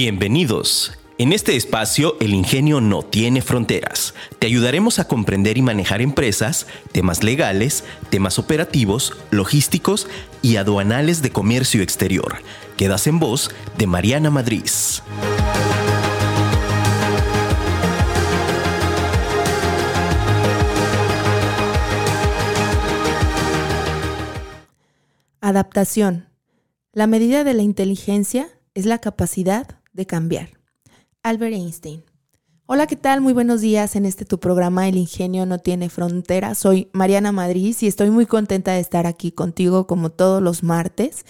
Bienvenidos. En este espacio, el ingenio no tiene fronteras. Te ayudaremos a comprender y manejar empresas, temas legales, temas operativos, logísticos y aduanales de comercio exterior. Quedas en voz de Mariana Madrid. Adaptación. La medida de la inteligencia es la capacidad de cambiar. Albert Einstein. Hola, ¿qué tal? Muy buenos días en este tu programa El Ingenio no tiene fronteras. Soy Mariana Madrid y estoy muy contenta de estar aquí contigo como todos los martes.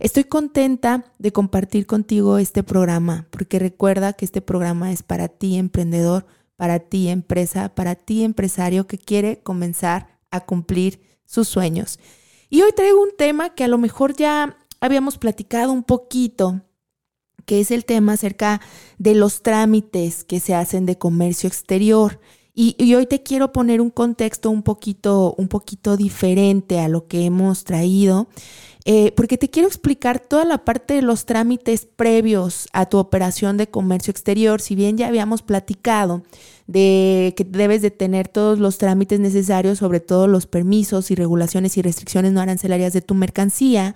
Estoy contenta de compartir contigo este programa porque recuerda que este programa es para ti emprendedor, para ti empresa, para ti empresario que quiere comenzar a cumplir sus sueños. Y hoy traigo un tema que a lo mejor ya habíamos platicado un poquito que es el tema acerca de los trámites que se hacen de comercio exterior. Y, hoy te quiero poner un contexto un poquito, un poquito diferente a lo que hemos traído, eh, porque te quiero explicar toda la parte de los trámites previos a tu operación de comercio exterior. Si bien ya habíamos platicado de que debes de tener todos los trámites necesarios, sobre todo los permisos y regulaciones y restricciones no arancelarias de tu mercancía,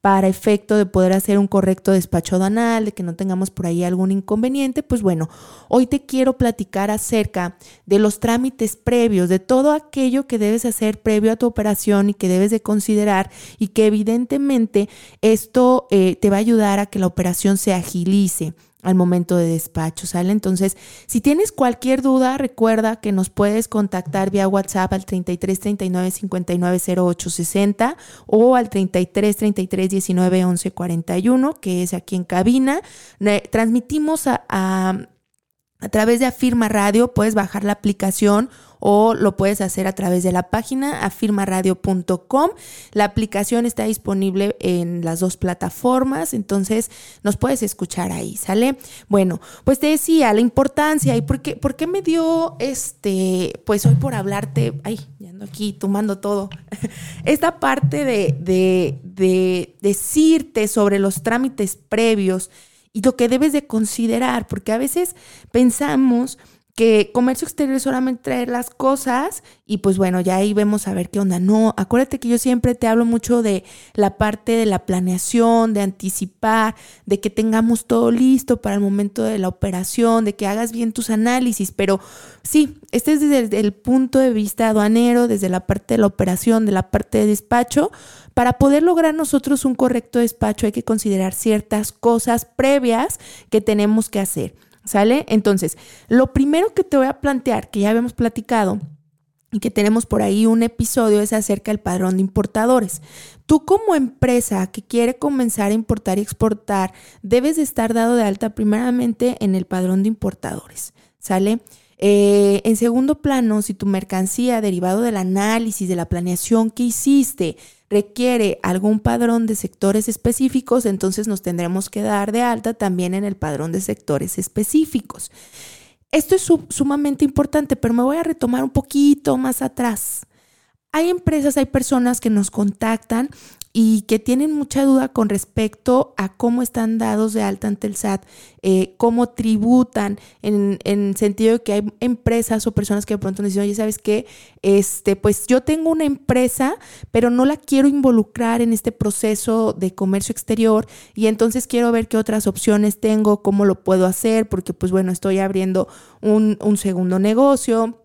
para efecto de poder hacer un correcto despacho aduanal, de que no tengamos por ahí algún inconveniente, pues bueno, hoy te quiero platicar acerca de los trámites previos, de todo aquello que debes hacer previo a tu operación y que debes de considerar y que evidentemente esto eh, te va a ayudar a que la operación se agilice al momento de despacho, ¿sale? Entonces, si tienes cualquier duda, recuerda que nos puedes contactar vía WhatsApp al 33 39 59 08 60 o al 33 33 19 11 41, que es aquí en cabina. Transmitimos a, a, a través de Afirma Radio, puedes bajar la aplicación o lo puedes hacer a través de la página afirmaradio.com. La aplicación está disponible en las dos plataformas, entonces nos puedes escuchar ahí, ¿sale? Bueno, pues te decía la importancia y por qué, por qué me dio este, pues hoy por hablarte, ay, ya ando aquí tomando todo, esta parte de, de, de decirte sobre los trámites previos y lo que debes de considerar, porque a veces pensamos que comercio exterior es solamente traer las cosas y pues bueno, ya ahí vemos a ver qué onda. No, acuérdate que yo siempre te hablo mucho de la parte de la planeación, de anticipar, de que tengamos todo listo para el momento de la operación, de que hagas bien tus análisis, pero sí, este es desde el punto de vista aduanero, desde la parte de la operación, de la parte de despacho. Para poder lograr nosotros un correcto despacho hay que considerar ciertas cosas previas que tenemos que hacer. ¿Sale? Entonces, lo primero que te voy a plantear, que ya habíamos platicado, y que tenemos por ahí un episodio es acerca del padrón de importadores. Tú como empresa que quiere comenzar a importar y exportar, debes de estar dado de alta primeramente en el padrón de importadores, ¿sale? Eh, en segundo plano, si tu mercancía derivado del análisis, de la planeación que hiciste, requiere algún padrón de sectores específicos, entonces nos tendremos que dar de alta también en el padrón de sectores específicos. Esto es sumamente importante, pero me voy a retomar un poquito más atrás. Hay empresas, hay personas que nos contactan y que tienen mucha duda con respecto a cómo están dados de alta ante el SAT, eh, cómo tributan, en, en, sentido de que hay empresas o personas que de pronto dicen, oye, ¿sabes qué? Este, pues yo tengo una empresa, pero no la quiero involucrar en este proceso de comercio exterior y entonces quiero ver qué otras opciones tengo, cómo lo puedo hacer, porque pues bueno, estoy abriendo un, un segundo negocio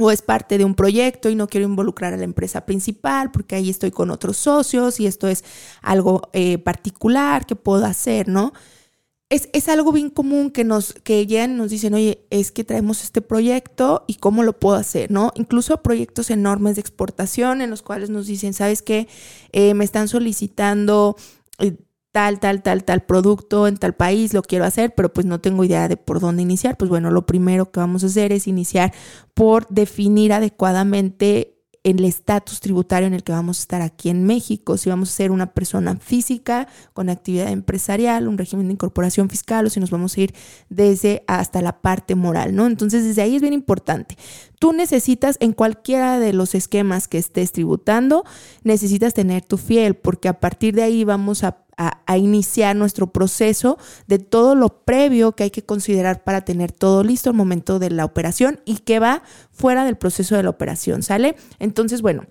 o es parte de un proyecto y no quiero involucrar a la empresa principal porque ahí estoy con otros socios y esto es algo eh, particular que puedo hacer, ¿no? Es, es, algo bien común que nos que llegan y nos dicen, oye, es que traemos este proyecto y cómo lo puedo hacer, ¿no? Incluso proyectos enormes de exportación en los cuales nos dicen, ¿sabes qué? Eh, me están solicitando eh, tal, tal, tal, tal producto en tal país, lo quiero hacer, pero pues no tengo idea de por dónde iniciar. Pues bueno, lo primero que vamos a hacer es iniciar por definir adecuadamente el estatus tributario en el que vamos a estar aquí en México, si vamos a ser una persona física con actividad empresarial, un régimen de incorporación fiscal o si nos vamos a ir desde hasta la parte moral, ¿no? Entonces, desde ahí es bien importante. tú necesitas en cualquiera de los esquemas que estés tributando, necesitas tener tu fiel, porque a partir de ahí vamos a, iniciar nuestro proceso de todo lo previo que hay que considerar para tener todo listo al momento de la operación y que va fuera del proceso de la operación, ¿sale? Entonces, bueno.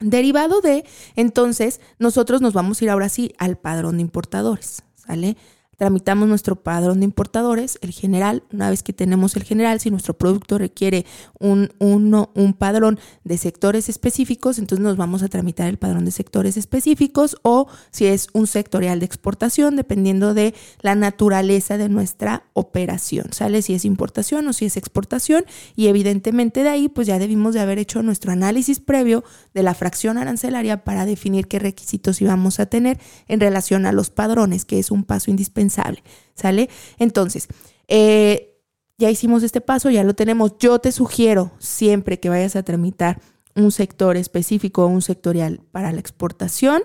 Derivado de, entonces, nosotros nos vamos a ir ahora sí al padrón de importadores, ¿sale? Tramitamos nuestro padrón de importadores, el general. Una vez que tenemos el general, si nuestro producto requiere un, un padrón de sectores específicos, entonces nos vamos a tramitar el padrón de sectores específicos o si es un sectorial de exportación, dependiendo de la naturaleza de nuestra operación. ¿Sale? Si es importación o si es exportación. Y evidentemente de ahí, pues ya debimos de haber hecho nuestro análisis previo de la fracción arancelaria para definir qué requisitos íbamos a tener en relación a los padrones, que es un paso indispensable ¿sale? Entonces, eh, ya hicimos este paso, ya lo tenemos. Yo te sugiero siempre que vayas a tramitar un sector específico o un sectorial para la exportación,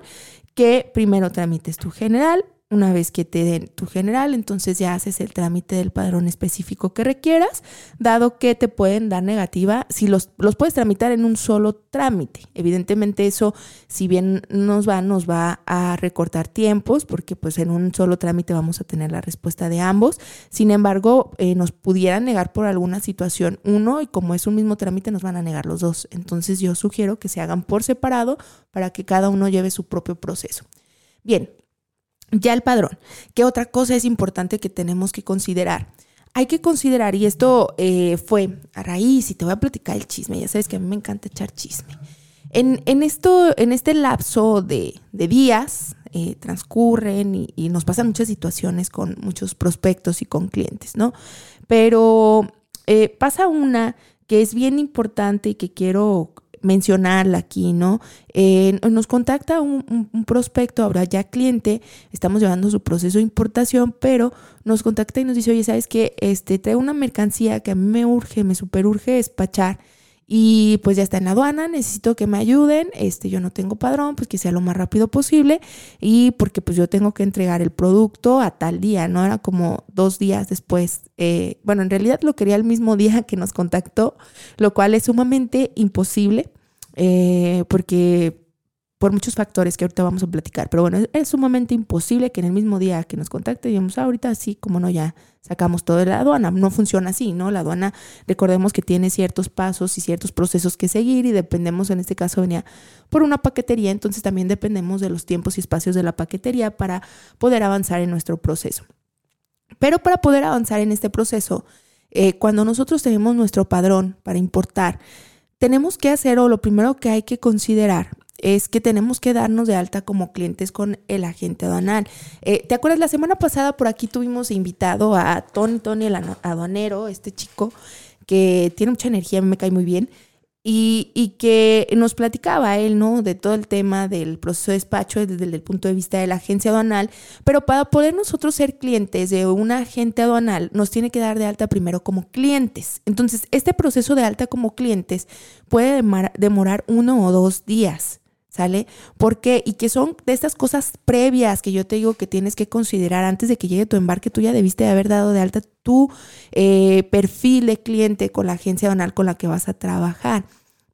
que primero tramites tu general, una vez que te den tu general, entonces ya haces el trámite del padrón específico que requieras, dado que te pueden dar negativa si los, los puedes tramitar en un solo trámite. Evidentemente eso, si bien nos va, nos va a recortar tiempos, porque pues en un solo trámite vamos a tener la respuesta de ambos. Sin embargo, eh, nos pudieran negar por alguna situación uno y como es un mismo trámite nos van a negar los dos. Entonces yo sugiero que se hagan por separado para que cada uno lleve su propio proceso. Bien, ya el padrón. ¿Qué otra cosa es importante que tenemos que considerar? Hay que considerar, y esto eh, fue a raíz, y te voy a platicar el chisme, ya sabes que a mí me encanta echar chisme. En, esto, en este lapso de, días, eh, transcurren y, nos pasan muchas situaciones con muchos prospectos y con clientes, ¿no? Pero eh, pasa una que es bien importante y que quiero mencionarla aquí, ¿no? Eh, nos contacta un, prospecto, ahora ya cliente, estamos llevando su proceso de importación, pero nos contacta y nos dice, oye, ¿sabes qué? Este, traigo una mercancía que a mí me urge, me super urge despachar y pues ya está en la aduana, necesito que me ayuden, este, yo no tengo padrón, pues que sea lo más rápido posible y porque pues yo tengo que entregar el producto a tal día, ¿no? Era como dos días después, eh, bueno, en realidad lo quería el mismo día que nos contactó, lo cual es sumamente imposible eh, porque por muchos factores que ahorita vamos a platicar. Pero bueno, es, sumamente imposible que en el mismo día que nos contacte digamos, ah, ahorita sí, como no, ya sacamos todo de la aduana. No funciona así, ¿no? La aduana, recordemos que tiene ciertos pasos y ciertos procesos que seguir y dependemos, en este caso venía por una paquetería, entonces también dependemos de los tiempos y espacios de la paquetería para poder avanzar en nuestro proceso. Pero para poder avanzar en este proceso, eh, cuando nosotros tenemos nuestro padrón para importar, tenemos que hacer o lo primero que hay que considerar es que tenemos que darnos de alta como clientes con el agente aduanal. Eh, ¿Te acuerdas? La semana pasada por aquí tuvimos invitado a Tony, Tony el aduanero, este chico que tiene mucha energía, me cae muy bien y, que nos platicaba él, ¿no? De todo el tema del proceso de despacho desde el punto de vista de la agencia aduanal, pero para poder nosotros ser clientes de una agente aduanal, nos tiene que dar de alta primero como clientes. Entonces, este proceso de alta como clientes puede demorar uno o dos días. ¿Sale? ¿Por qué? Y que son de estas cosas previas que yo te digo que tienes que considerar antes de que llegue tu embarque. Tú ya debiste de haber dado de alta tu eh, perfil de cliente con la agencia aduanal con la que vas a trabajar.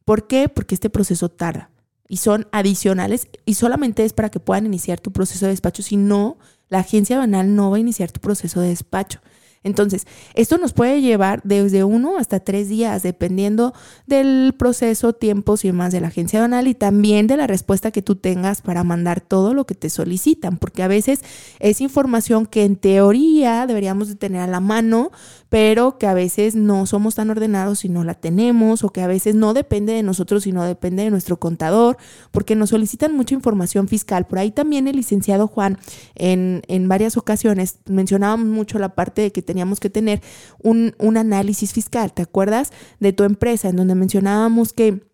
¿Por qué? Porque este proceso tarda y son adicionales y solamente es para que puedan iniciar tu proceso de despacho. Si no, la agencia aduanal no va a iniciar tu proceso de despacho. Entonces, esto nos puede llevar desde uno hasta tres días, dependiendo del proceso, tiempos y demás de la agencia aduanal y también de la respuesta que tú tengas para mandar todo lo que te solicitan, porque a veces es información que en teoría deberíamos de tener a la mano, pero que a veces no somos tan ordenados si no la tenemos, o que a veces no depende de nosotros, sino depende de nuestro contador, porque nos solicitan mucha información fiscal. Por ahí también el licenciado Juan en, en varias ocasiones mencionábamos mucho la parte de que teníamos que tener un, un análisis fiscal, ¿te acuerdas? De tu empresa, en donde mencionábamos que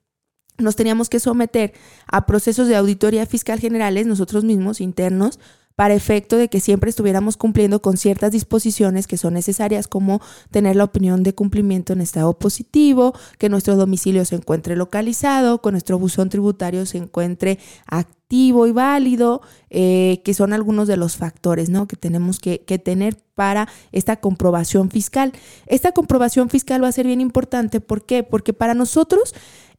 nos teníamos que someter a procesos de auditoría fiscal generales nosotros mismos, internos, para efecto de que siempre estuviéramos cumpliendo con ciertas disposiciones que son necesarias, como tener la opinión de cumplimiento en estado positivo, que nuestro domicilio se encuentre localizado, que nuestro buzón tributario se encuentre activo y válido, eh, que son algunos de los factores ¿no? que tenemos que, que tener para esta comprobación fiscal. Esta comprobación fiscal va a ser bien importante, ¿por qué? Porque para nosotros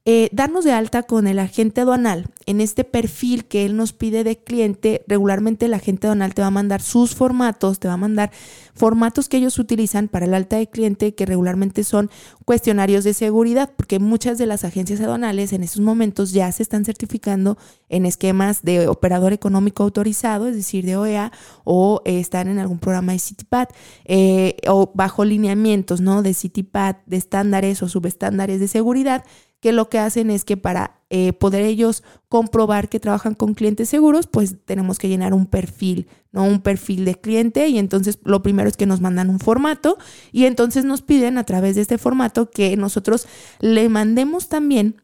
eh, darnos de alta con el agente aduanal en este perfil que él nos pide de cliente, regularmente el agente aduanal te va a mandar sus formatos, te va a mandar formatos que ellos utilizan para el alta de cliente, que regularmente son cuestionarios de seguridad, porque muchas de las agencias aduanales en estos momentos ya se están certificando en esquemas de operador económico autorizado, es decir, de OEA, o están en algún programa de CityPad, eh, o bajo lineamientos ¿no? de CityPad, de estándares o subestándares de seguridad que lo que hacen es que para eh, poder ellos comprobar que trabajan con clientes seguros, pues tenemos que llenar un perfil, ¿no? Un perfil de cliente y entonces lo primero es que nos mandan un formato y entonces nos piden a través de este formato que nosotros le mandemos también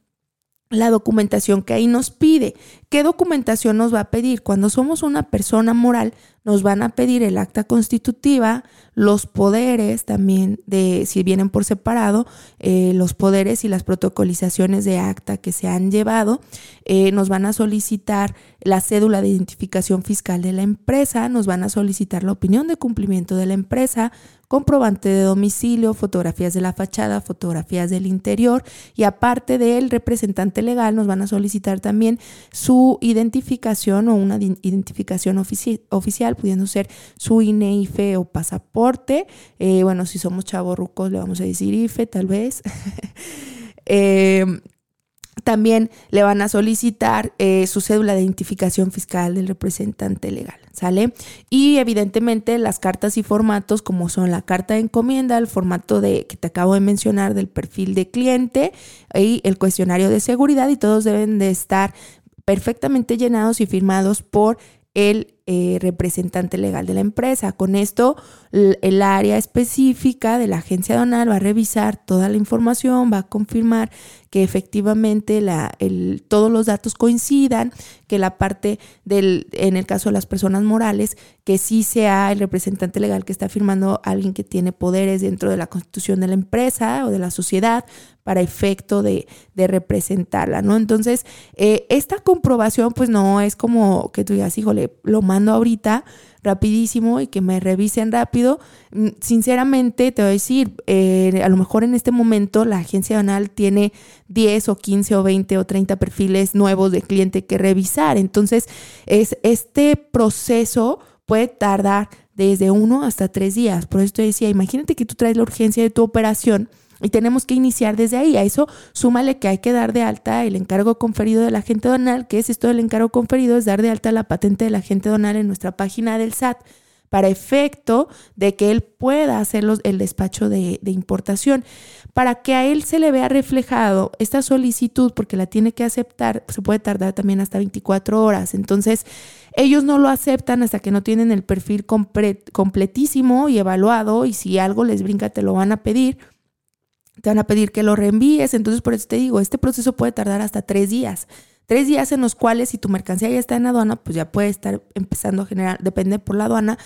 la documentación que ahí nos pide. ¿Qué documentación nos va a pedir? Cuando somos una persona moral, nos van a pedir el acta constitutiva, los poderes también de, si vienen por separado, eh, los poderes y las protocolizaciones de acta que se han llevado. Eh, nos van a solicitar la cédula de identificación fiscal de la empresa, nos van a solicitar la opinión de cumplimiento de la empresa, comprobante de domicilio, fotografías de la fachada, fotografías del interior y aparte del representante legal nos van a solicitar también su identificación o una identificación oficial, pudiendo ser su INE, IFE o pasaporte. Eh, bueno, si somos chavos rucos le vamos a decir IFE tal vez. eh, también le van a solicitar eh, su cédula de identificación fiscal del representante legal, ¿sale? Y evidentemente las cartas y formatos como son la carta de encomienda, el formato de que te acabo de mencionar del perfil de cliente y el cuestionario de seguridad y todos deben de estar perfectamente llenados y firmados por el eh, representante legal de la empresa. Con esto, el área específica de la agencia donal va a revisar toda la información, va a confirmar que efectivamente la, el, todos los datos coincidan, que la parte del, en el caso de las personas morales, que sí sea el representante legal que está firmando alguien que tiene poderes dentro de la constitución de la empresa o de la sociedad para efecto de, de representarla, ¿no? Entonces, eh, esta comprobación, pues no es como que tú digas, híjole, lo mando ahorita, rapidísimo y que me revisen rápido. Mm, sinceramente, te voy a decir, eh, a lo mejor en este momento la agencia banal tiene 10 o 15 o 20 o 30 perfiles nuevos de cliente que revisar. Entonces, es, este proceso puede tardar desde uno hasta tres días. Por eso te decía, imagínate que tú traes la urgencia de tu operación y tenemos que iniciar desde ahí. A eso súmale que hay que dar de alta el encargo conferido del agente donal. que es esto del encargo conferido? Es dar de alta la patente del agente donal en nuestra página del SAT para efecto de que él pueda hacer el despacho de, de, importación. Para que a él se le vea reflejado esta solicitud, porque la tiene que aceptar, se puede tardar también hasta 24 horas. Entonces, ellos no lo aceptan hasta que no tienen el perfil completísimo y evaluado y si algo les brinca te lo van a pedir te van a pedir que lo reenvíes. Entonces, por eso te digo, este proceso puede tardar hasta tres días. Tres días en los cuales si tu mercancía ya está en aduana, pues ya puede estar empezando a generar, depende por la aduana,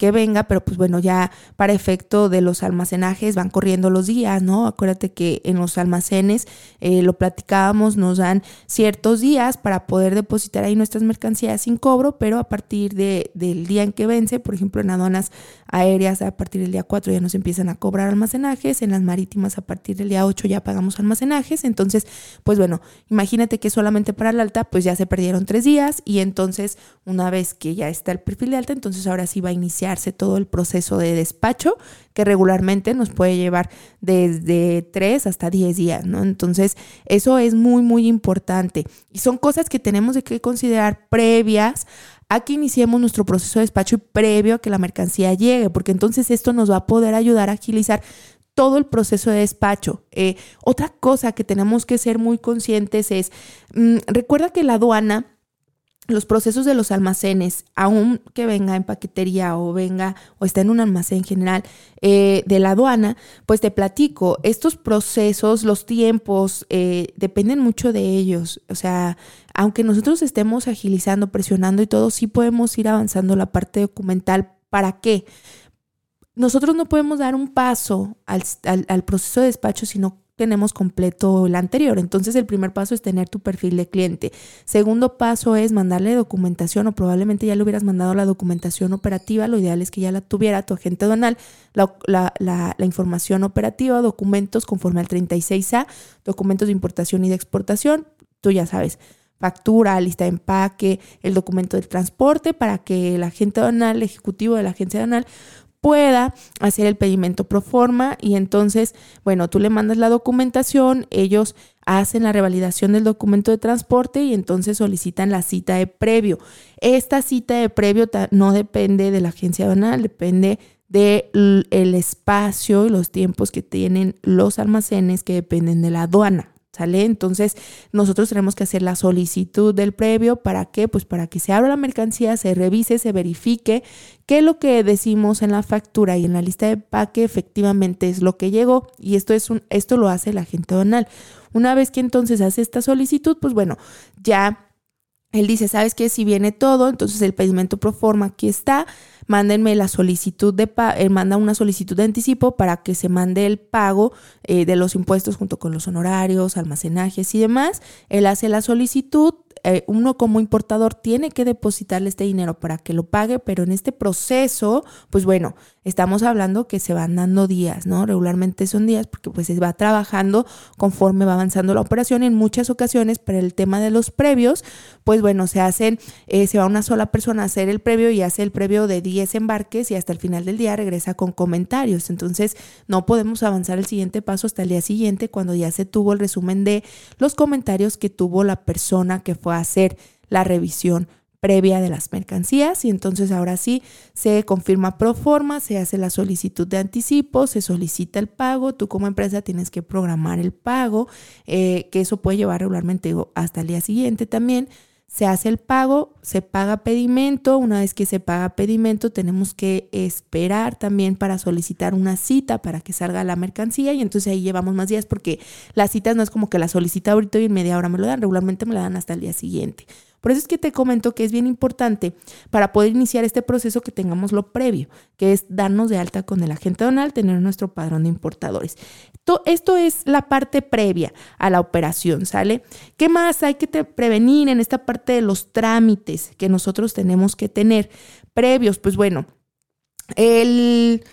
que venga, pero pues bueno, ya para efecto de los almacenajes van corriendo los días, ¿no? Acuérdate que en los almacenes, eh, lo platicábamos, nos dan ciertos días para poder depositar ahí nuestras mercancías sin cobro, pero a partir de, del día en que vence, por ejemplo, en aduanas aéreas a partir del día 4 ya nos empiezan a cobrar almacenajes, en las marítimas a partir del día 8 ya pagamos almacenajes, entonces, pues bueno, imagínate que solamente para la alta, pues ya se perdieron tres días y entonces una vez que ya está el perfil de alta, entonces ahora sí va a iniciar todo el proceso de despacho, que regularmente nos puede llevar desde 3 hasta 10 días, ¿no? Entonces, eso es muy, muy importante. Y son cosas que tenemos que considerar previas a que iniciemos nuestro proceso de despacho y previo a que la mercancía llegue, porque entonces esto nos va a poder ayudar a agilizar todo el proceso de despacho. Eh, otra cosa que tenemos que ser muy conscientes es, mm, recuerda que la aduana los procesos de los almacenes, aun que venga en paquetería o venga o está en un almacén general eh, de la aduana, pues te platico, estos procesos, los tiempos, eh, dependen mucho de ellos. O sea, aunque nosotros estemos agilizando, presionando y todo, sí podemos ir avanzando la parte documental. ¿Para qué? Nosotros no podemos dar un paso al, al proceso de despacho si no tenemos completo el anterior. Entonces el primer paso es tener tu perfil de cliente. Segundo paso es mandarle documentación o probablemente ya le hubieras mandado la documentación operativa. Lo ideal es que ya la tuviera tu agente aduanal, la, información operativa, documentos conforme al 36A, documentos de importación y de exportación. Tú ya sabes, factura, lista de empaque, el documento del transporte para que el agente aduanal, el ejecutivo de la agencia aduanal pueda hacer el pedimento pro forma y entonces, bueno, tú le mandas la documentación, ellos hacen la revalidación del documento de transporte y entonces solicitan la cita de previo. Esta cita de previo no depende de la agencia aduanal, depende del el espacio y los tiempos que tienen los almacenes que dependen de la aduana. ¿Sale? Entonces, nosotros tenemos que hacer la solicitud del previo. ¿Para qué? Pues para que se abra la mercancía, se revise, se verifique que lo que decimos en la factura y en la lista de paque efectivamente es lo que llegó. Y esto, es un, esto lo hace el agente donal. Una vez que entonces hace esta solicitud, pues bueno, ya él dice, ¿sabes qué? Si viene todo, entonces el pedimento pro forma aquí está, mándenme la solicitud de eh, manda una solicitud de anticipo para que se mande el pago eh, de los impuestos junto con los honorarios, almacenajes y demás. Él hace la solicitud, eh, uno como importador tiene que depositarle este dinero para que lo pague, pero en este proceso, pues bueno, estamos hablando que se van dando días, ¿no? Regularmente son días porque pues se va trabajando conforme va avanzando la operación. En muchas ocasiones, para el tema de los previos, pues bueno, se hacen, eh, se va una sola persona a hacer el previo y hace el previo de 10 embarques y hasta el final del día regresa con comentarios. Entonces, no podemos avanzar el siguiente paso hasta el día siguiente cuando ya se tuvo el resumen de los comentarios que tuvo la persona que fue hacer la revisión previa de las mercancías. Y entonces ahora sí se confirma pro forma, se hace la solicitud de anticipo, se solicita el pago, tú como empresa tienes que programar el pago, eh, que eso puede llevar regularmente hasta el día siguiente también, se hace el pago, se paga pedimento, una vez que se paga pedimento tenemos que esperar también para solicitar una cita para que salga la mercancía y entonces ahí llevamos más días porque las citas no es como que la solicita ahorita y en media hora me lo dan, regularmente me la dan hasta el día siguiente. Por eso es que te comento que es bien importante para poder iniciar este proceso que tengamos lo previo, que es darnos de alta con el agente donal, tener nuestro padrón de importadores. Esto, es la parte previa a la operación, ¿sale? ¿Qué más hay que prevenir en esta parte de los trámites que nosotros tenemos que tener previos? Pues bueno, el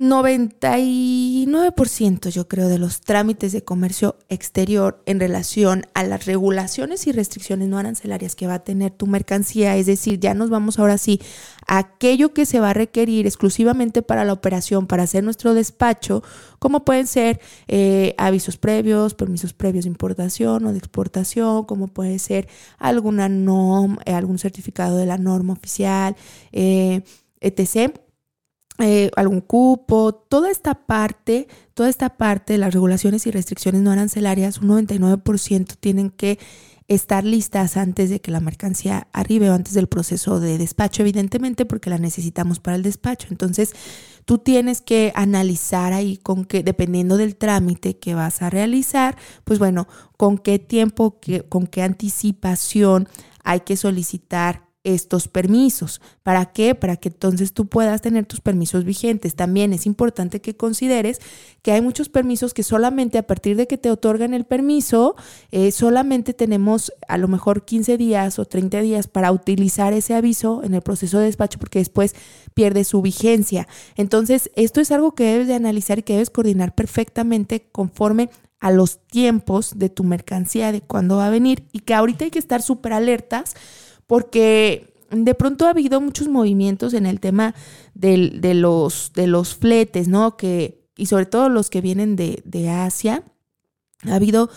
99% yo creo de los trámites de comercio exterior en relación a las regulaciones y restricciones no arancelarias que va a tener tu mercancía, es decir, ya nos vamos ahora sí a aquello que se va a requerir exclusivamente para la operación, para hacer nuestro despacho, como pueden ser eh, avisos previos, permisos previos de importación o de exportación, como puede ser alguna norma, eh, algún certificado de la norma oficial, eh, etc eh, algún cupo, toda esta parte, toda esta parte de las regulaciones y restricciones no arancelarias, un 99% tienen que estar listas antes de que la mercancía arribe o antes del proceso de despacho, evidentemente porque la necesitamos para el despacho. Entonces, tú tienes que analizar ahí con qué, dependiendo del trámite que vas a realizar, pues bueno, con qué tiempo, con qué anticipación hay que solicitar estos permisos. ¿Para qué? Para que entonces tú puedas tener tus permisos vigentes. También es importante que consideres que hay muchos permisos que solamente a partir de que te otorgan el permiso, eh, solamente tenemos a lo mejor 15 días o 30 días para utilizar ese aviso en el proceso de despacho porque después pierde su vigencia. Entonces, esto es algo que debes de analizar y que debes coordinar perfectamente conforme a los tiempos de tu mercancía, de cuándo va a venir y que ahorita hay que estar súper alertas porque de pronto ha habido muchos movimientos en el tema de, los, fletes, ¿no? Que, y sobre todo los que vienen de, de Asia. Ha habido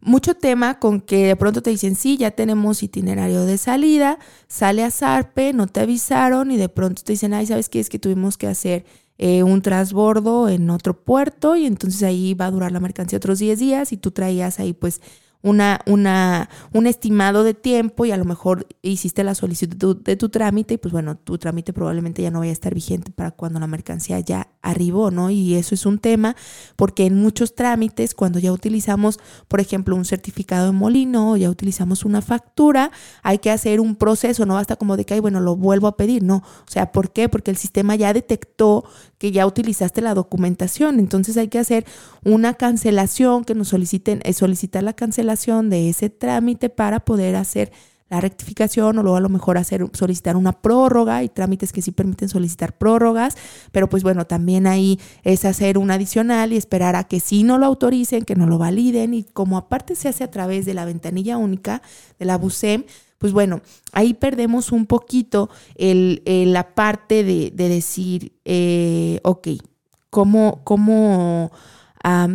mucho tema con que de pronto te dicen, sí, ya tenemos itinerario de salida, sale a Zarpe, no te avisaron y de pronto te dicen, ay, ¿sabes qué? Es que tuvimos que hacer eh, un transbordo en otro puerto y entonces ahí va a durar la mercancía otros 10 días y tú traías ahí pues una, una, un estimado de tiempo y a lo mejor hiciste la solicitud de tu trámite y pues bueno, tu trámite probablemente ya no vaya a estar vigente para cuando la mercancía ya arribó, ¿no? Y eso es un tema porque en muchos trámites, cuando ya utilizamos, por ejemplo, un certificado de molino o ya utilizamos una factura, hay que hacer un proceso, no basta como de que, ay, bueno, lo vuelvo a pedir, no. O sea, ¿por qué? Porque el sistema ya detectó que ya utilizaste la documentación, entonces hay que hacer una cancelación, que nos soliciten, eh, solicitar la cancelación de ese trámite para poder hacer la rectificación o luego a lo mejor hacer solicitar una prórroga. Hay trámites que sí permiten solicitar prórrogas, pero pues bueno, también ahí es hacer un adicional y esperar a que si no lo autoricen, que no lo validen. Y como aparte se hace a través de la ventanilla única de la BUSEM, pues bueno, ahí perdemos un poquito el, la parte de, decir, eh, ok, ¿cómo, cómo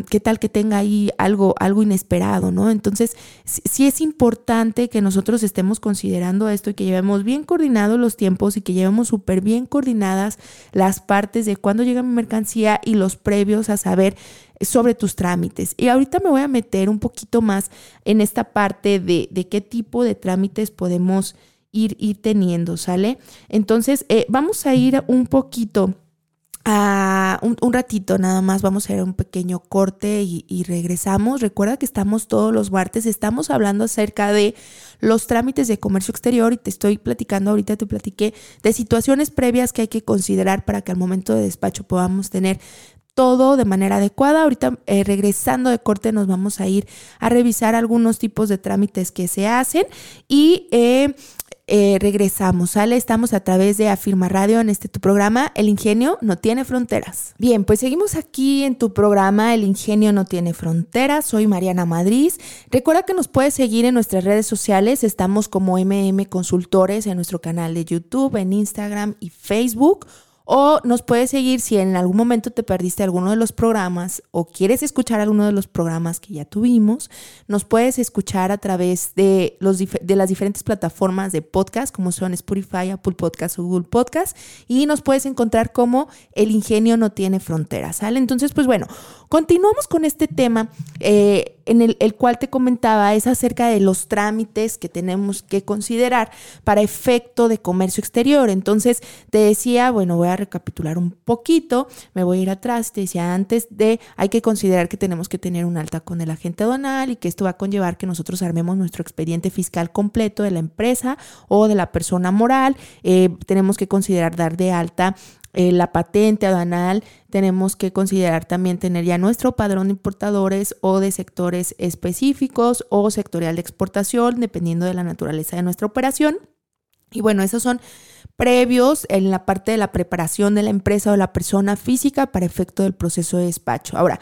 qué tal que tenga ahí algo, algo inesperado, ¿no? Entonces, sí, es importante que nosotros estemos considerando esto y que llevemos bien coordinados los tiempos y que llevemos súper bien coordinadas las partes de cuándo llega mi mercancía y los previos a saber sobre tus trámites. Y ahorita me voy a meter un poquito más en esta parte de, de qué tipo de trámites podemos ir, ir teniendo, ¿sale? Entonces, eh, vamos a ir un poquito a un, ratito nada más vamos a hacer un pequeño corte y, regresamos. Recuerda que estamos todos los martes, estamos hablando acerca de los trámites de comercio exterior y te estoy platicando, ahorita te platiqué de situaciones previas que hay que considerar para que al momento de despacho podamos tener todo de manera adecuada. Ahorita eh, regresando de corte nos vamos a ir a revisar algunos tipos de trámites que se hacen y eh, eh, regresamos, ¿sale? Estamos a través de Afirma Radio en este tu programa, El Ingenio no tiene fronteras. Bien, pues seguimos aquí en tu programa, El Ingenio no tiene fronteras. Soy Mariana Madrid. Recuerda que nos puedes seguir en nuestras redes sociales. Estamos como MM Consultores en nuestro canal de YouTube, en Instagram y Facebook o nos puedes seguir si en algún momento te perdiste alguno de los programas o quieres escuchar alguno de los programas que ya tuvimos. Nos puedes escuchar a través de, los, de las diferentes plataformas de podcast como son Spotify, Apple Podcast o Google Podcast. Y nos puedes encontrar como El ingenio no tiene fronteras. ¿Sale? Entonces, pues bueno, continuamos con este tema. Eh, en el, el, cual te comentaba es acerca de los trámites que tenemos que considerar para efecto de comercio exterior. Entonces, te decía, bueno, voy a recapitular un poquito, me voy a ir atrás, te decía antes de, hay que considerar que tenemos que tener un alta con el agente aduanal y que esto va a conllevar que nosotros armemos nuestro expediente fiscal completo de la empresa o de la persona moral. Eh, tenemos que considerar dar de alta eh, la patente aduanal, tenemos que considerar también tener ya nuestro padrón de importadores o de sectores específicos o sectorial de exportación, dependiendo de la naturaleza de nuestra operación. Y bueno, esos son previos en la parte de la preparación de la empresa o la persona física para efecto del proceso de despacho. Ahora,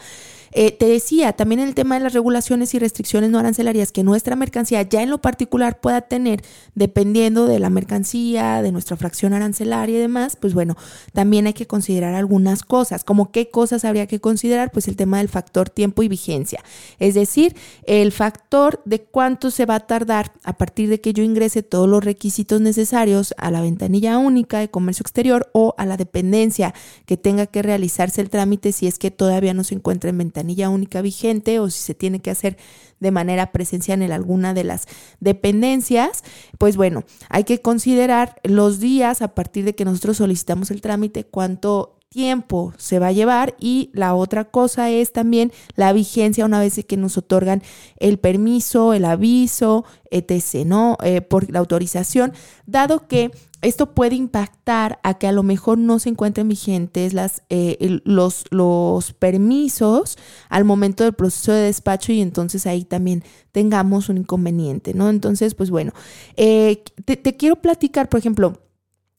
eh, te decía, también el tema de las regulaciones y restricciones no arancelarias que nuestra mercancía ya en lo particular pueda tener, dependiendo de la mercancía, de nuestra fracción arancelaria y demás, pues bueno, también hay que considerar algunas cosas. Como qué cosas habría que considerar? Pues el tema del factor tiempo y vigencia. Es decir, el factor de cuánto se va a tardar a partir de que yo ingrese todos los requisitos necesarios a la ventanilla única de comercio exterior o a la dependencia que tenga que realizarse el trámite si es que todavía no se encuentra en ventanilla única vigente o si se tiene que hacer de manera presencial en alguna de las dependencias, pues bueno, hay que considerar los días a partir de que nosotros solicitamos el trámite, cuánto tiempo se va a llevar y la otra cosa es también la vigencia una vez que nos otorgan el permiso, el aviso, etc., ¿no? Eh, por la autorización, dado que esto puede impactar a que a lo mejor no se encuentren vigentes las, eh, los, los permisos al momento del proceso de despacho y entonces ahí también tengamos un inconveniente, ¿no? Entonces, pues bueno, eh, te, quiero platicar, por ejemplo,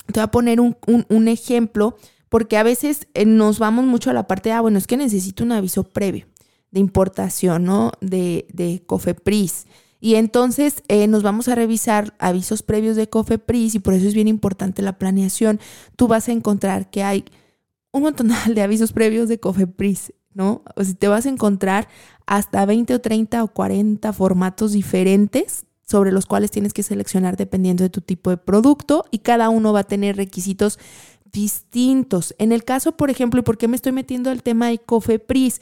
te voy a poner un, ejemplo, porque a veces eh, nos vamos mucho a la parte de, ah, bueno, es que necesito un aviso previo de importación, ¿no? De, de COFEPRIS. Y entonces eh, nos vamos a revisar avisos previos de COFEPRIS y por eso es bien importante la planeación. Tú vas a encontrar que hay un montón de avisos previos de COFEPRIS, ¿no? O si te vas a encontrar hasta 20 o 30 o 40 formatos diferentes sobre los cuales tienes que seleccionar dependiendo de tu tipo de producto y cada uno va a tener requisitos distintos. En el caso, por ejemplo, ¿y por qué me estoy metiendo al tema de COFEPRIS?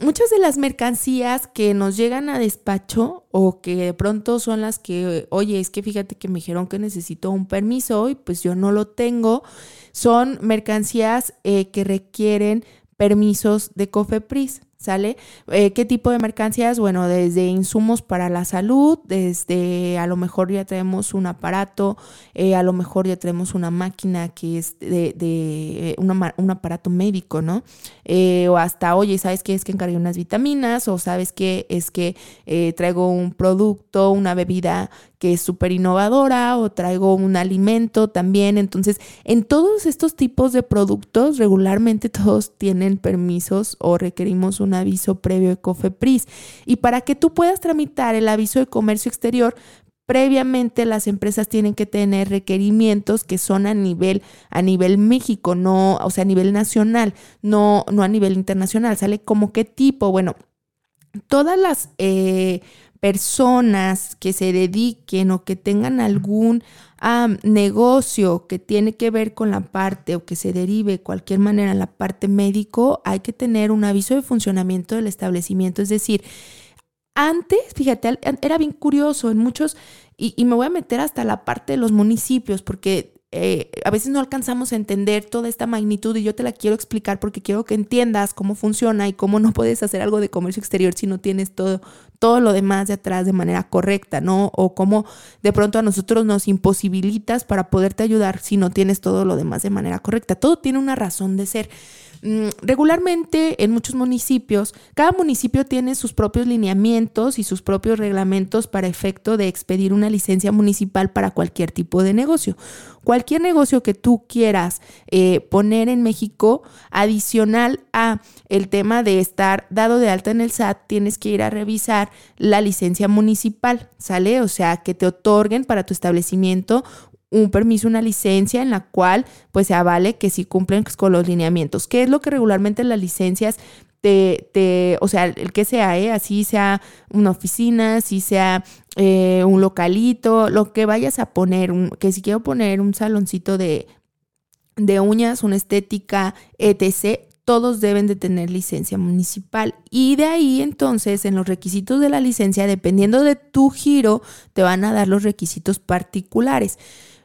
muchas de las mercancías que nos llegan a despacho o que de pronto son las que, oye, es que fíjate que me dijeron que necesito un permiso y pues yo no lo tengo, son mercancías eh, que requieren permisos de COFEPRIS. ¿Sale? Eh, ¿Qué tipo de mercancías? Bueno, desde insumos para la salud, desde a lo mejor ya tenemos un aparato, eh, a lo mejor ya tenemos una máquina que es de, de un aparato médico, ¿no? Eh, o hasta, oye, ¿sabes qué? Es que encargué unas vitaminas, o ¿sabes qué? Es que traigo un producto, una bebida que es súper innovadora o traigo un alimento también. Entonces, en todos estos tipos de productos, regularmente todos tienen permisos o requerimos un aviso previo de COFEPRIS. Y para que tú puedas tramitar el aviso de comercio exterior, previamente las empresas tienen que tener requerimientos que son a nivel a nivel México, no, o sea, a nivel nacional, no no a nivel internacional. Sale como qué tipo, bueno, todas las eh, personas que se dediquen o que tengan algún negocio que tiene que ver con la parte o que se derive de cualquier manera en la parte médico, hay que tener un aviso de funcionamiento del establecimiento. Es decir, antes, fíjate, era bien curioso en muchos, y, y me voy a meter hasta la parte de los municipios, porque eh, a veces no alcanzamos a entender toda esta magnitud y yo te la quiero explicar porque quiero que entiendas cómo funciona y cómo no puedes hacer algo de comercio exterior si no tienes todo, todo lo demás de atrás de manera correcta, ¿no? O cómo de pronto a nosotros nos imposibilitas para poderte ayudar si no tienes todo lo demás de manera correcta. Todo tiene una razón de ser. Mm, regularmente en muchos municipios, cada municipio tiene sus propios lineamientos y sus propios reglamentos para efecto de expedir una licencia municipal para cualquier tipo de negocio. Cualquier negocio que tú quieras eh, poner en México, adicional a el tema de estar dado de alta en el SAT, tienes que ir a revisar la licencia municipal, ¿sale? O sea, que te otorguen para tu establecimiento un permiso, una licencia en la cual pues se avale que sí cumplen con los lineamientos. ¿Qué es lo que regularmente las licencias te, o sea, el que sea, ¿eh? así sea una oficina, así sea eh, un localito, lo que vayas a poner, que si quiero poner un saloncito de, de uñas, una estética, etc., todos deben de tener licencia municipal. Y de ahí entonces en los requisitos de la licencia, dependiendo de tu giro, te van a dar los requisitos particulares.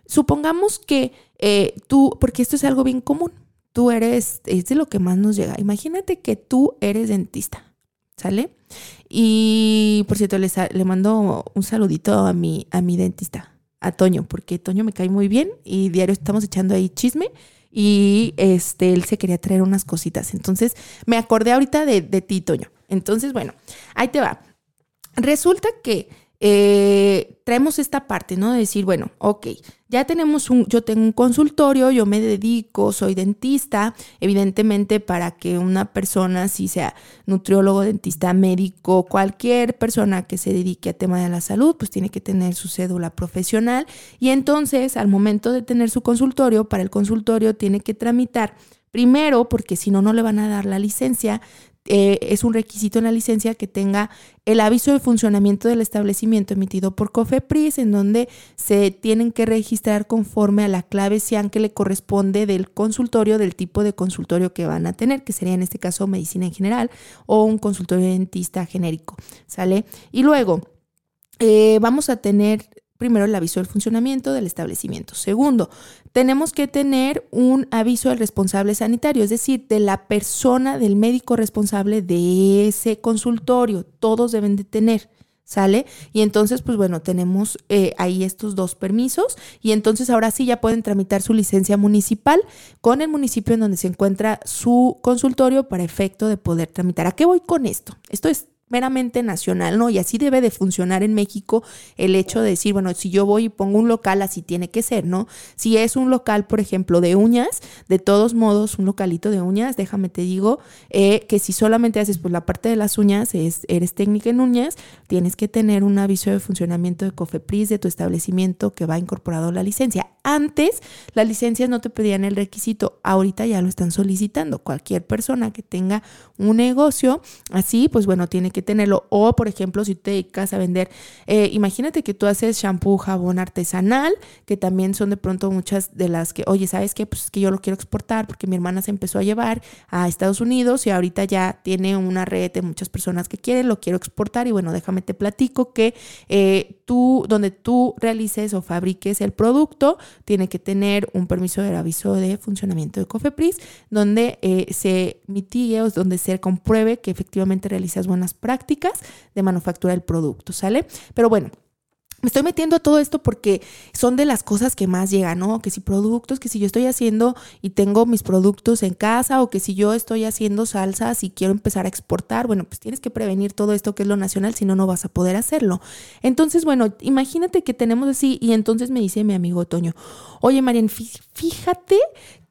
Supongamos que eh, tú, porque esto es algo bien común, tú eres, es de lo que más nos llega. Imagínate que tú eres dentista, ¿sale? Y por cierto, le, le mando un saludito a mi, a mi dentista, a Toño, porque Toño me cae muy bien y diario estamos echando ahí chisme y este, él se quería traer unas cositas. Entonces me acordé ahorita de, de ti, Toño. Entonces, bueno, ahí te va. Resulta que eh, traemos esta parte, ¿no? De decir, bueno, ok, ya tenemos un, yo tengo un consultorio, yo me dedico, soy dentista, evidentemente para que una persona, si sea nutriólogo, dentista, médico, cualquier persona que se dedique a tema de la salud, pues tiene que tener su cédula profesional y entonces al momento de tener su consultorio, para el consultorio tiene que tramitar Primero, porque si no, no le van a dar la licencia. Eh, es un requisito en la licencia que tenga el aviso de funcionamiento del establecimiento emitido por COFEPRIS, en donde se tienen que registrar conforme a la clave CIAN que le corresponde del consultorio, del tipo de consultorio que van a tener, que sería en este caso medicina en general o un consultorio dentista genérico. ¿Sale? Y luego, eh, vamos a tener primero el aviso del funcionamiento del establecimiento. Segundo, tenemos que tener un aviso del responsable sanitario, es decir, de la persona, del médico responsable de ese consultorio. Todos deben de tener. ¿Sale? Y entonces, pues bueno, tenemos eh, ahí estos dos permisos y entonces ahora sí ya pueden tramitar su licencia municipal con el municipio en donde se encuentra su consultorio para efecto de poder tramitar. ¿A qué voy con esto? Esto es meramente nacional, ¿no? Y así debe de funcionar en México el hecho de decir, bueno, si yo voy y pongo un local, así tiene que ser, ¿no? Si es un local, por ejemplo, de uñas, de todos modos, un localito de uñas, déjame te digo, eh, que si solamente haces pues la parte de las uñas, es, eres técnica en uñas, tienes que tener un aviso de funcionamiento de COFEPRIS de tu establecimiento que va incorporado a la licencia. Antes, las licencias no te pedían el requisito, ahorita ya lo están solicitando. Cualquier persona que tenga un negocio así, pues bueno, tiene que tenerlo. O, por ejemplo, si te dedicas a vender, eh, imagínate que tú haces shampoo, jabón artesanal, que también son de pronto muchas de las que, oye, ¿sabes qué? Pues es que yo lo quiero exportar porque mi hermana se empezó a llevar a Estados Unidos y ahorita ya tiene una red de muchas personas que quieren, lo quiero exportar y bueno, déjame te platico que eh, tú, donde tú realices o fabriques el producto, tiene que tener un permiso de aviso de funcionamiento de COFEPRIS, donde eh, se mitigue o donde se compruebe que efectivamente realizas buenas prácticas de manufactura del producto, ¿sale? Pero bueno. Me estoy metiendo a todo esto porque son de las cosas que más llegan, ¿no? Que si productos, que si yo estoy haciendo y tengo mis productos en casa o que si yo estoy haciendo salsas y quiero empezar a exportar, bueno, pues tienes que prevenir todo esto que es lo nacional, si no, no vas a poder hacerlo. Entonces, bueno, imagínate que tenemos así y entonces me dice mi amigo Toño, oye, Marian, fíjate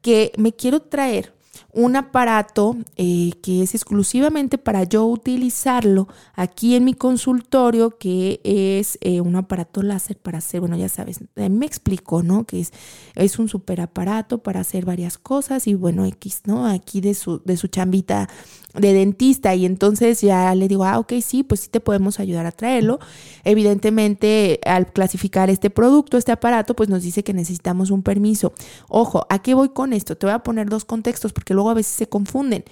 que me quiero traer un aparato eh, que es exclusivamente para yo utilizarlo aquí en mi consultorio, que es eh, un aparato láser para hacer, bueno, ya sabes, me explico, ¿no? Que es, es un super aparato para hacer varias cosas y bueno, X, ¿no? Aquí de su, de su chambita de dentista y entonces ya le digo, ah, ok, sí, pues sí te podemos ayudar a traerlo. Evidentemente, al clasificar este producto, este aparato, pues nos dice que necesitamos un permiso. Ojo, ¿a qué voy con esto? Te voy a poner dos contextos porque luego a veces se confunden.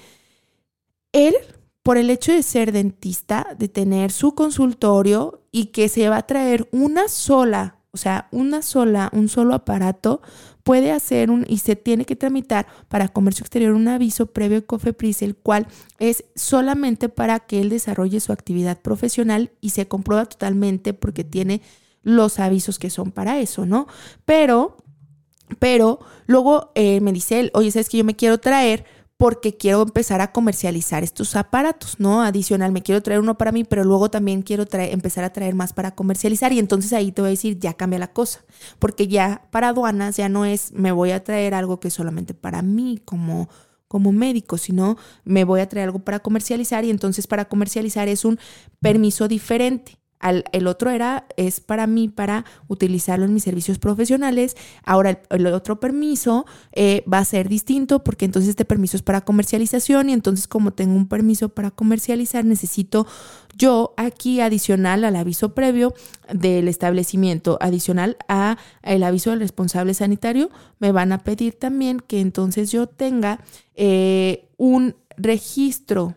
Él, por el hecho de ser dentista, de tener su consultorio y que se va a traer una sola o sea, una sola, un solo aparato puede hacer un y se tiene que tramitar para comercio exterior un aviso previo de COFEPRIS, el cual es solamente para que él desarrolle su actividad profesional y se comprueba totalmente porque tiene los avisos que son para eso, ¿no? Pero, pero luego eh, me dice él, oye, ¿sabes que yo me quiero traer? porque quiero empezar a comercializar estos aparatos, ¿no? Adicional, me quiero traer uno para mí, pero luego también quiero traer, empezar a traer más para comercializar y entonces ahí te voy a decir, ya cambia la cosa, porque ya para aduanas ya no es, me voy a traer algo que es solamente para mí como como médico, sino me voy a traer algo para comercializar y entonces para comercializar es un permiso diferente el otro era, es para mí, para utilizarlo en mis servicios profesionales. Ahora el, otro permiso eh, va a ser distinto porque entonces este permiso es para comercialización y entonces como tengo un permiso para comercializar, necesito yo aquí adicional al aviso previo del establecimiento, adicional a el aviso del responsable sanitario, me van a pedir también que entonces yo tenga eh, un registro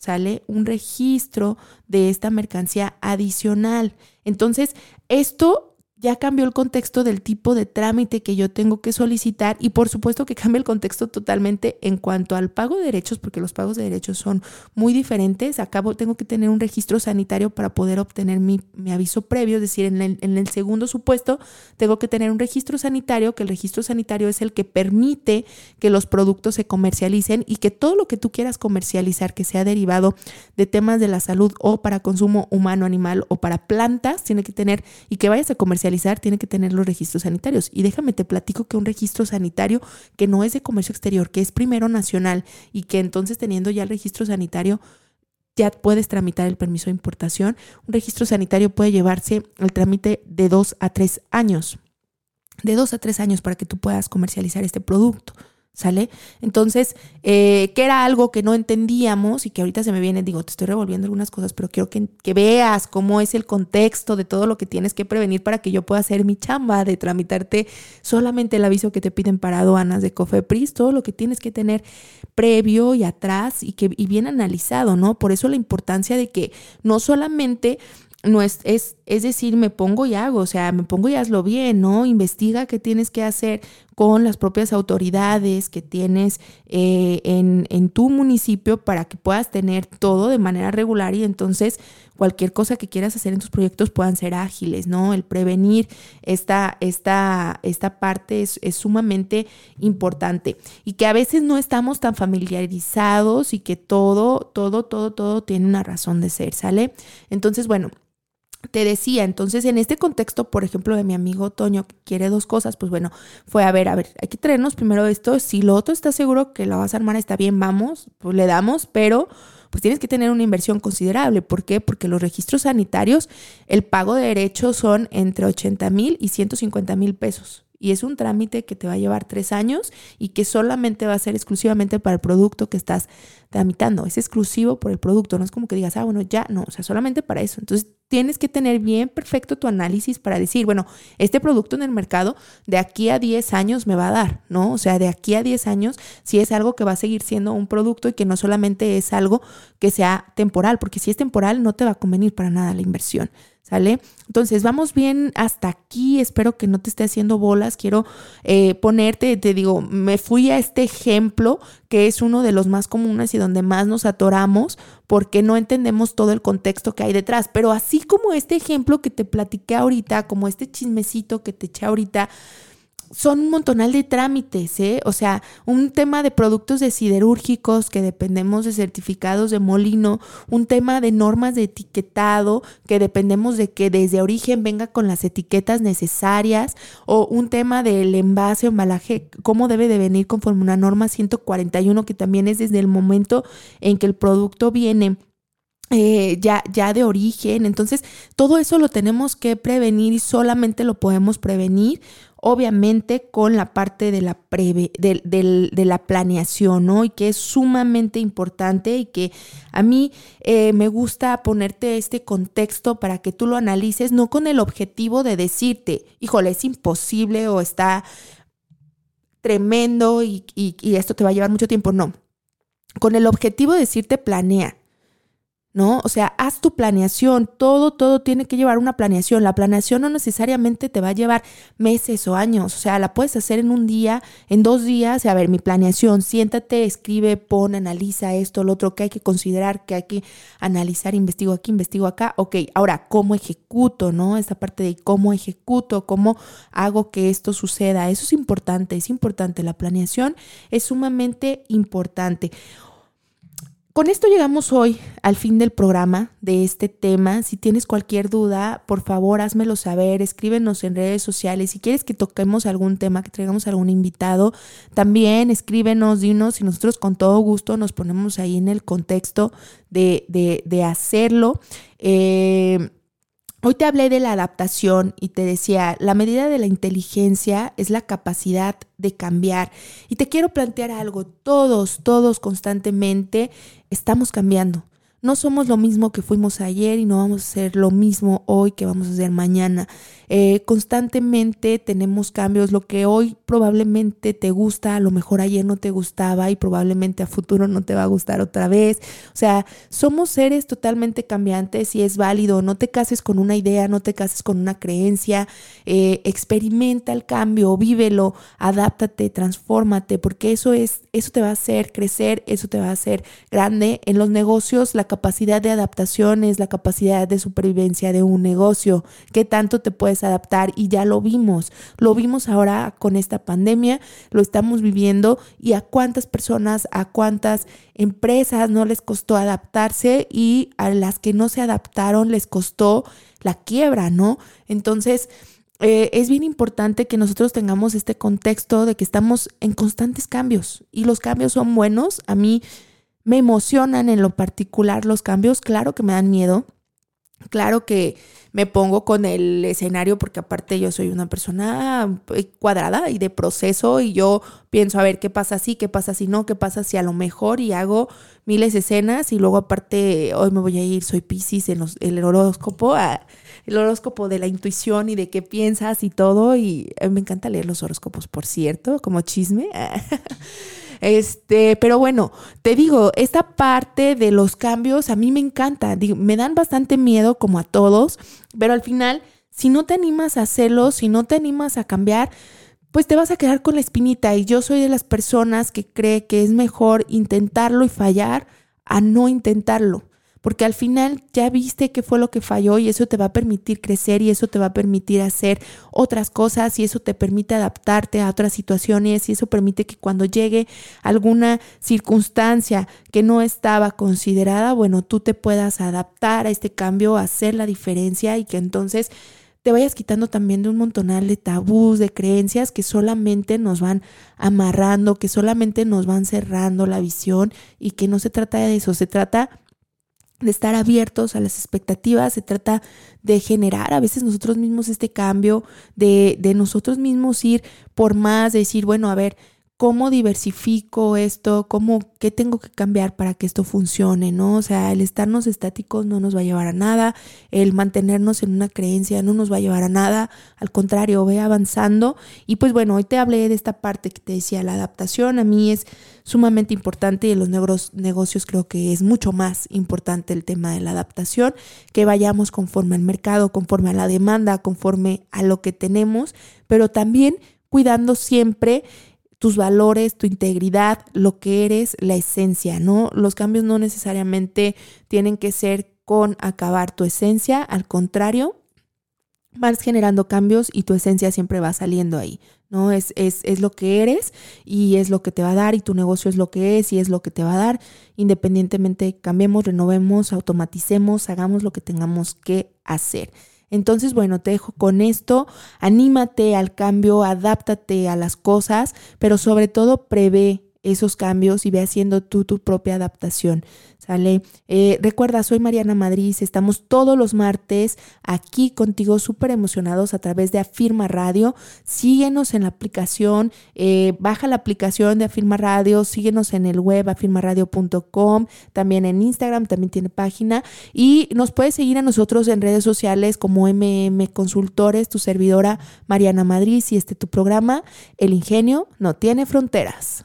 sale un registro de esta mercancía adicional. Entonces, esto ya cambió el contexto del tipo de trámite que yo tengo que solicitar y por supuesto que cambia el contexto totalmente en cuanto al pago de derechos, porque los pagos de derechos son muy diferentes. Acabo, tengo que tener un registro sanitario para poder obtener mi, aviso previo, es decir, en el, en el, segundo supuesto tengo que tener un registro sanitario, que el registro sanitario es el que permite que los productos se comercialicen y que todo lo que tú quieras comercializar que sea derivado de temas de la salud o para consumo humano, animal o para plantas, tiene que tener y que vayas a comercializar tiene que tener los registros sanitarios. Y déjame te platico que un registro sanitario que no es de comercio exterior, que es primero nacional y que entonces teniendo ya el registro sanitario ya puedes tramitar el permiso de importación. Un registro sanitario puede llevarse el trámite de dos a tres años. De dos a tres años para que tú puedas comercializar este producto. ¿Sale? Entonces, eh, que era algo que no entendíamos y que ahorita se me viene, digo, te estoy revolviendo algunas cosas, pero quiero que, que, veas cómo es el contexto de todo lo que tienes que prevenir para que yo pueda hacer mi chamba de tramitarte solamente el aviso que te piden para aduanas de COFEPRIS, todo lo que tienes que tener previo y atrás y, que, y bien analizado, ¿no? Por eso la importancia de que no solamente no es, es, es decir, me pongo y hago, o sea, me pongo y hazlo bien, ¿no? Investiga qué tienes que hacer con las propias autoridades que tienes eh, en, en, tu municipio para que puedas tener todo de manera regular y entonces cualquier cosa que quieras hacer en tus proyectos puedan ser ágiles, ¿no? El prevenir esta, esta, esta parte es, es sumamente importante y que a veces no estamos tan familiarizados y que todo, todo, todo, todo tiene una razón de ser, ¿sale? Entonces, bueno te decía, entonces en este contexto, por ejemplo, de mi amigo Toño, que quiere dos cosas, pues bueno, fue a ver, a ver, hay que traernos primero esto, si lo otro está seguro que lo vas a armar, está bien, vamos, pues le damos, pero pues tienes que tener una inversión considerable. ¿Por qué? Porque los registros sanitarios, el pago de derechos son entre 80 mil y 150 mil pesos. y es un trámite que te va a llevar tres años y que solamente va a ser exclusivamente para el producto que estás tramitando. Es exclusivo por el producto, no es como que digas, ah, bueno, ya, no, o sea, solamente para eso. Entonces tienes que tener bien perfecto tu análisis para decir, bueno, este producto en el mercado de aquí a 10 años me va a dar, ¿no? O sea, de aquí a 10 años, si es algo que va a seguir siendo un producto y que no solamente es algo que sea temporal, porque si es temporal no te va a convenir para nada la inversión. ¿Sale? Entonces, vamos bien hasta aquí. Espero que no te esté haciendo bolas. Quiero eh, ponerte, te digo, me fui a este ejemplo que es uno de los más comunes y donde más nos atoramos porque no entendemos todo el contexto que hay detrás. Pero así como este ejemplo que te platiqué ahorita, como este chismecito que te eché ahorita, son un montonal de trámites, ¿eh? O sea, un tema de productos de siderúrgicos que dependemos de certificados de molino, un tema de normas de etiquetado que dependemos de que desde origen venga con las etiquetas necesarias, o un tema del envase o embalaje, cómo debe de venir conforme una norma 141 que también es desde el momento en que el producto viene. Eh, ya, ya de origen. Entonces, todo eso lo tenemos que prevenir y solamente lo podemos prevenir obviamente con la parte de la, de, la planeación, ¿no? Y que es sumamente importante y que a mí eh, me gusta ponerte este contexto para que tú lo analices, no con el objetivo de decirte, híjole, es imposible o está tremendo y, y esto te va a llevar mucho tiempo, no. Con el objetivo de decirte planea, ¿no? O sea, haz tu planeación, todo, todo tiene que llevar una planeación. La planeación no necesariamente te va a llevar meses o años, o sea, la puedes hacer en un día, en dos días, a ver, mi planeación, siéntate, escribe, pon, analiza esto, lo otro que hay que considerar, que hay que analizar, investigo aquí, investigo acá, ok, ahora, ¿cómo ejecuto, no? Esta parte de cómo ejecuto, cómo hago que esto suceda, eso es importante, es importante, la planeación es sumamente importante. Con esto llegamos hoy al fin del programa de este tema. Si tienes cualquier duda, por favor, házmelo saber, escríbenos en redes sociales. Si quieres que toquemos algún tema, que traigamos algún invitado, también escríbenos, dinos y nosotros con todo gusto nos ponemos ahí en el contexto de, de, de hacerlo. Eh, Hoy te hablé de la adaptación y te decía, la medida de la inteligencia es la capacidad de cambiar. Y te quiero plantear algo, todos, todos constantemente estamos cambiando. No somos lo mismo que fuimos ayer y no vamos a ser lo mismo hoy que vamos a hacer mañana. Eh, constantemente tenemos cambios. Lo que hoy probablemente te gusta, a lo mejor ayer no te gustaba y probablemente a futuro no te va a gustar otra vez. O sea, somos seres totalmente cambiantes y es válido. No te cases con una idea, no te cases con una creencia. Eh, experimenta el cambio, vívelo, adáptate, transfórmate, porque eso es, eso te va a hacer crecer, eso te va a hacer grande. En los negocios, la capacidad de adaptación es la capacidad de supervivencia de un negocio. ¿Qué tanto te puedes adaptar? Y ya lo vimos. Lo vimos ahora con esta pandemia, lo estamos viviendo y a cuántas personas, a cuántas empresas no les costó adaptarse y a las que no se adaptaron les costó la quiebra, ¿no? Entonces, eh, es bien importante que nosotros tengamos este contexto de que estamos en constantes cambios y los cambios son buenos. A mí me emocionan en lo particular los cambios, claro que me dan miedo, claro que me pongo con el escenario porque aparte yo soy una persona eh, cuadrada y de proceso y yo pienso a ver qué pasa si, qué pasa si no, qué pasa si a lo mejor y hago miles de escenas y luego aparte hoy me voy a ir, soy Pisces en el horóscopo, el horóscopo de la intuición y de qué piensas y todo y eh, me encanta leer los horóscopos, por cierto, como chisme. Este, pero bueno, te digo, esta parte de los cambios a mí me encanta, me dan bastante miedo como a todos, pero al final, si no te animas a hacerlo, si no te animas a cambiar, pues te vas a quedar con la espinita. Y yo soy de las personas que cree que es mejor intentarlo y fallar a no intentarlo porque al final ya viste qué fue lo que falló y eso te va a permitir crecer y eso te va a permitir hacer otras cosas y eso te permite adaptarte a otras situaciones y eso permite que cuando llegue alguna circunstancia que no estaba considerada, bueno, tú te puedas adaptar a este cambio, hacer la diferencia y que entonces te vayas quitando también de un montonal de tabús, de creencias que solamente nos van amarrando, que solamente nos van cerrando la visión y que no se trata de eso, se trata de estar abiertos a las expectativas, se trata de generar a veces nosotros mismos este cambio, de, de nosotros mismos ir por más, de decir, bueno, a ver, cómo diversifico esto, cómo, qué tengo que cambiar para que esto funcione, ¿no? O sea, el estarnos estáticos no nos va a llevar a nada, el mantenernos en una creencia no nos va a llevar a nada, al contrario, ve avanzando. Y pues bueno, hoy te hablé de esta parte que te decía, la adaptación a mí es sumamente importante y en los negocios creo que es mucho más importante el tema de la adaptación, que vayamos conforme al mercado, conforme a la demanda, conforme a lo que tenemos, pero también cuidando siempre tus valores, tu integridad, lo que eres, la esencia, ¿no? Los cambios no necesariamente tienen que ser con acabar tu esencia, al contrario, vas generando cambios y tu esencia siempre va saliendo ahí, ¿no? Es, es, es, lo que eres y es lo que te va a dar y tu negocio es lo que es y es lo que te va a dar, independientemente cambiemos, renovemos, automaticemos, hagamos lo que tengamos que hacer. Entonces, bueno, te dejo con esto, anímate al cambio, adáptate a las cosas, pero sobre todo prevé esos cambios y ve haciendo tú tu propia adaptación. ¿Sale? Eh, recuerda, soy Mariana Madrid, estamos todos los martes aquí contigo súper emocionados a través de Afirma Radio. Síguenos en la aplicación, eh, baja la aplicación de Afirma Radio, síguenos en el web afirmaradio.com, también en Instagram, también tiene página y nos puedes seguir a nosotros en redes sociales como MM Consultores, tu servidora Mariana Madrid y este tu programa, El Ingenio no tiene fronteras.